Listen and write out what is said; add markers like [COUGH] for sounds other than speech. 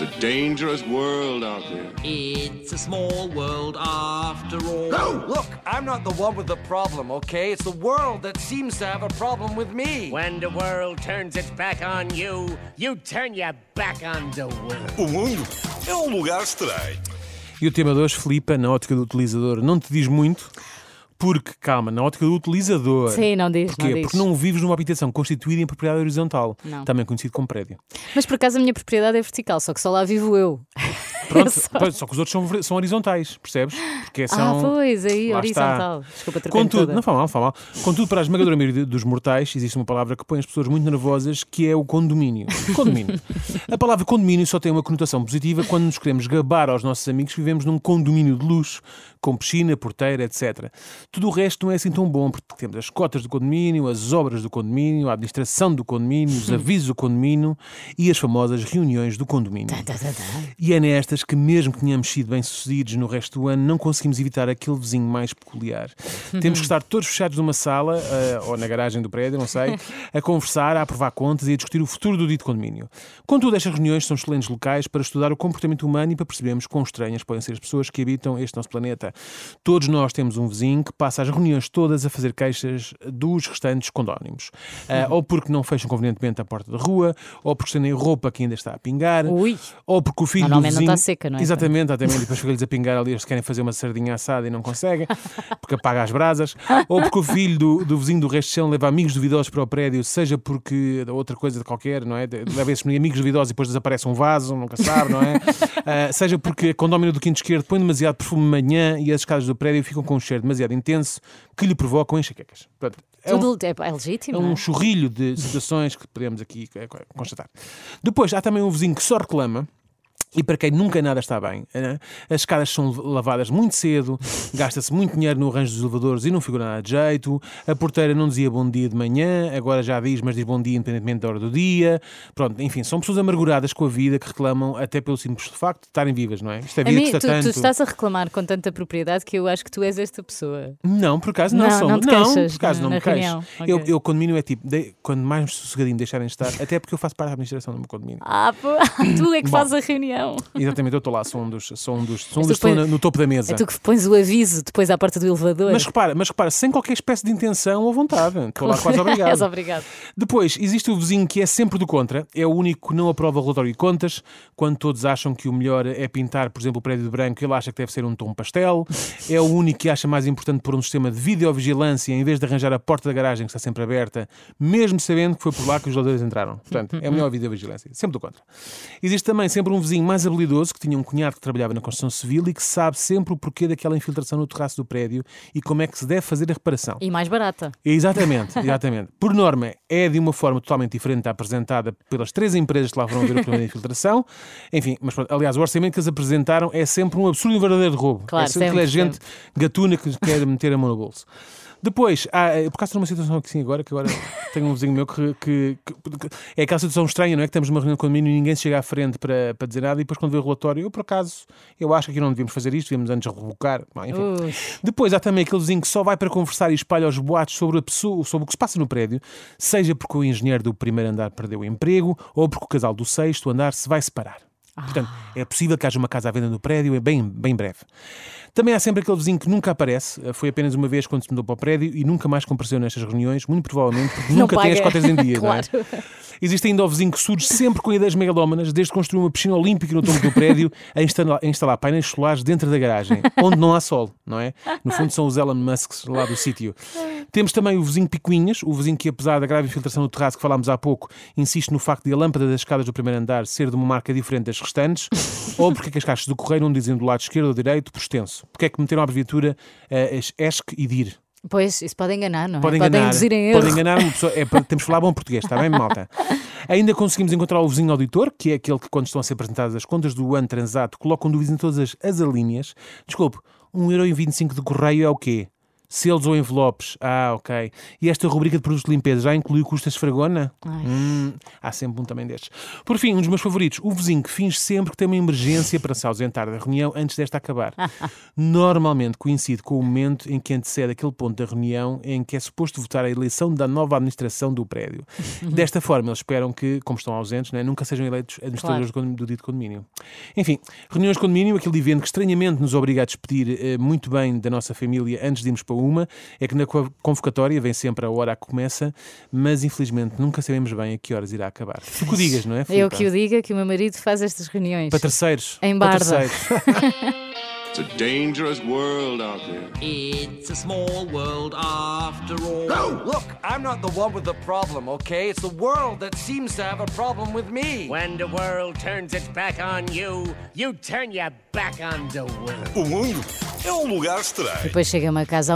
It's a dangerous world out there. It's a small world after all. No! Look, I'm not the one with the problem, okay? It's the world that seems to have a problem with me. When the world turns its back on you, you turn your back on the world. O mundo é um lugar estranho. E o tema de hoje, Filipa, na ótica do utilizador, não te diz muito, porque, calma, na ótica do utilizador. Sim, não diz, Porquê? não diz. Porque não vives numa habitação constituída em propriedade horizontal, Não. também conhecido como prédio. Mas por acaso a minha propriedade é vertical, só que só lá vivo eu. Pronto, [LAUGHS] Só- só que os outros são, são horizontais, percebes? Porque Ah, são. pois, aí, Lá está. horizontal. Desculpa, troquei Contudo, toda. não fala mal, fala mal. Contudo, para a esmagadora maioria dos mortais, existe uma palavra que põe as pessoas muito nervosas, que é o condomínio. [LAUGHS] Condomínio. A palavra condomínio só tem uma conotação positiva quando nos queremos gabar aos nossos amigos que vivemos num condomínio de luxo, com piscina, porteira, etc. Tudo o resto não é assim tão bom, porque temos as cotas do condomínio, as obras do condomínio, a administração do condomínio, os [LAUGHS] avisos do condomínio e as famosas reuniões do condomínio. E é nestas que, mesmo que tenhamos sido bem-sucedidos no resto do ano, não conseguimos evitar aquele vizinho mais peculiar. Temos que estar todos fechados numa sala, eh, ou na garagem do prédio, não sei, [LAUGHS] a conversar, a aprovar contas e a discutir o futuro do dito condomínio. Contudo, estas reuniões são excelentes locais para estudar o comportamento humano e para percebermos quão estranhas podem ser as pessoas que habitam este nosso planeta. Todos nós temos um vizinho que passa as reuniões todas a fazer queixas dos restantes condónimos. Ah, ou porque não fecham convenientemente a porta da rua, ou porque estendem roupa que ainda está a pingar, Ui. ou porque o filho do vizinho... seca, não é? Exatamente, exatamente. Depois fica-lhes a pingar ali, eles querem fazer uma sardinha assada e não conseguem, porque apaga as brasas. Ou porque o filho do, do vizinho do resto de chão leva amigos duvidosos para o prédio, seja porque outra coisa qualquer, não é? Leva esses amigos duvidosos e depois desaparece um vaso, nunca sabe, não é? [LAUGHS] Ah, seja porque a condómino do quinto esquerdo põe demasiado perfume de manhã e as escadas do prédio ficam com um cheiro demasiado intenso que lhe provocam enxaquecas. Portanto, é um- Tudo é, é legítimo. é um é? churrilho de situações que podemos aqui eh, constatar. Depois, há também um vizinho que só reclama. E para quem nunca nada está bem, né? as escadas são lavadas muito cedo, [LAUGHS] gasta-se muito dinheiro no arranjo dos elevadores e não figura nada de jeito. A porteira não dizia bom dia de manhã, agora já diz, mas diz bom dia independentemente da hora do dia. Pronto, enfim, são pessoas amarguradas com a vida que reclamam até pelo simples facto de estarem vivas, não é? Isto é A vida mim, que tu, está tu tanto. estás a reclamar com tanta propriedade que eu acho que tu és esta pessoa. Não, por acaso não, Não, sou. não não, por acaso não me queixo. reunião. Eu, eu, condomínio é tipo, de- quando mais sossegadinho deixarem de estar, [LAUGHS] até porque eu faço parte da administração do meu condomínio. Ah, pô, [LAUGHS] tu é que Bom. fazes a reunião. Exatamente, eu estou lá, sou um dos, sou um dos, sou um dos pões- na- no topo da mesa. É tu que pões o aviso depois à porta do elevador. Mas repara, mas repara, sem qualquer espécie de intenção ou vontade. Estou lá quase [LAUGHS] obrigado. És obrigado. Depois, existe o vizinho que é sempre do contra, é o único que não aprova o relatório de contas, quando todos acham que o melhor é pintar, por exemplo, o prédio de branco, ele acha que deve ser um tom pastel, [LAUGHS] é o único que acha mais importante pôr um sistema de videovigilância em vez de arranjar a porta da garagem que está sempre aberta, mesmo sabendo que foi por lá que os ladrões entraram. Portanto, é melhor a [LAUGHS] videovigilância, sempre do contra. Existe também sempre um vizinho mais habilidoso que tinha um cunhado que trabalhava na construção civil e que sabe sempre o porquê daquela infiltração no terraço do prédio e como é que se deve fazer a reparação. E mais barata. Exatamente, [LAUGHS] exatamente. Por norma, é de uma forma totalmente diferente da apresentada pelas três empresas que lá foram ver o problema [LAUGHS] de infiltração. Enfim, mas pronto, aliás, o orçamento que eles apresentaram é sempre um absurdo e um verdadeiro roubo. Claro, é sempre, sempre, gente gatuna que quer meter a mão no bolso. Depois, há, eh, por causa de uma situação aqui sim agora, que agora [LAUGHS] tenho um vizinho meu que, que- que- é aquela situação estranha, não é? Que estamos numa reunião de condomínio e ninguém chega à frente para, para dizer nada e depois quando vê o relatório, eu por acaso, eu acho que aqui não devíamos fazer isto, devíamos antes revocar. Bom, enfim. Ui. Depois há também aquele vizinho que só vai para conversar e espalha os boatos sobre a pessoa, sobre o que se passa no prédio, seja porque o engenheiro do primeiro andar perdeu o emprego ou porque o casal do sexto andar se vai separar. Portanto, é possível que haja uma casa à venda no prédio, é bem, bem breve. Também há sempre aquele vizinho que nunca aparece, foi apenas uma vez quando se mudou para o prédio e nunca mais compareceu nestas reuniões, muito provavelmente porque [LAUGHS] nunca tem as paga. cotas em dia. [LAUGHS] não é? Claro. Existe ainda o vizinho que surge sempre com ideias megalómanas, desde construir uma piscina olímpica no topo do prédio a instalar, a instalar painéis solares dentro da garagem, onde não há sol, não é? No fundo são os Elon Musks lá do sítio. Temos também o vizinho Picuinhas, o vizinho que, apesar da grave infiltração no terraço que falámos há pouco, insiste no facto de a lâmpada das escadas do primeiro andar ser de uma marca diferente das restantes, [LAUGHS] ou porque é que as caixas do correio não dizem do lado esquerdo ou direito por extenso. Porque é que meteram a abreviatura eh, as ESC e DIR. Pois, isso pode enganar, não é? Podem Podem enganar, induzir em erro. podem enganar uma pessoa. É, temos que falar bom português, está bem, malta? [LAUGHS] Ainda conseguimos encontrar o vizinho auditor, que é aquele que, quando estão a ser apresentadas as contas do ano transato, colocam dúvidas em todas as, as alíneas. Desculpe, 1,25€ de correio é o quê? Selos ou envelopes? Ah, ok. E esta rubrica de produtos de limpeza já inclui o custo da esfragona? Hum, há sempre um também destes. Por fim, um dos meus favoritos, o vizinho que finge sempre que tem uma emergência para se ausentar da reunião antes desta acabar. [LAUGHS] Normalmente coincide com o momento em que antecede aquele ponto da reunião em que é suposto votar a eleição da nova administração do prédio. [LAUGHS] Desta forma, eles esperam que, como estão ausentes, né, nunca sejam eleitos administradores do, do dito condomínio. Enfim, reuniões de condomínio, aquele evento que estranhamente nos obriga a despedir eh, muito bem da nossa família antes de irmos para uma, é que na co- convocatória vem sempre a hora que começa, mas infelizmente nunca sabemos bem a que horas irá acabar. Tu que o digas, não é? Eu Filipa? que o diga que o meu marido faz estas reuniões. Para terceiros. Em para Barda. terceiros. [LAUGHS] It's a dangerous world out there. It's a small world after all. Look, I'm not the one with the problem, okay? It's the world that seems to have a problem with me. When the world turns its back on you, you turn your back on the world. O mundo é um lugar estranho. Depois chega-me a casa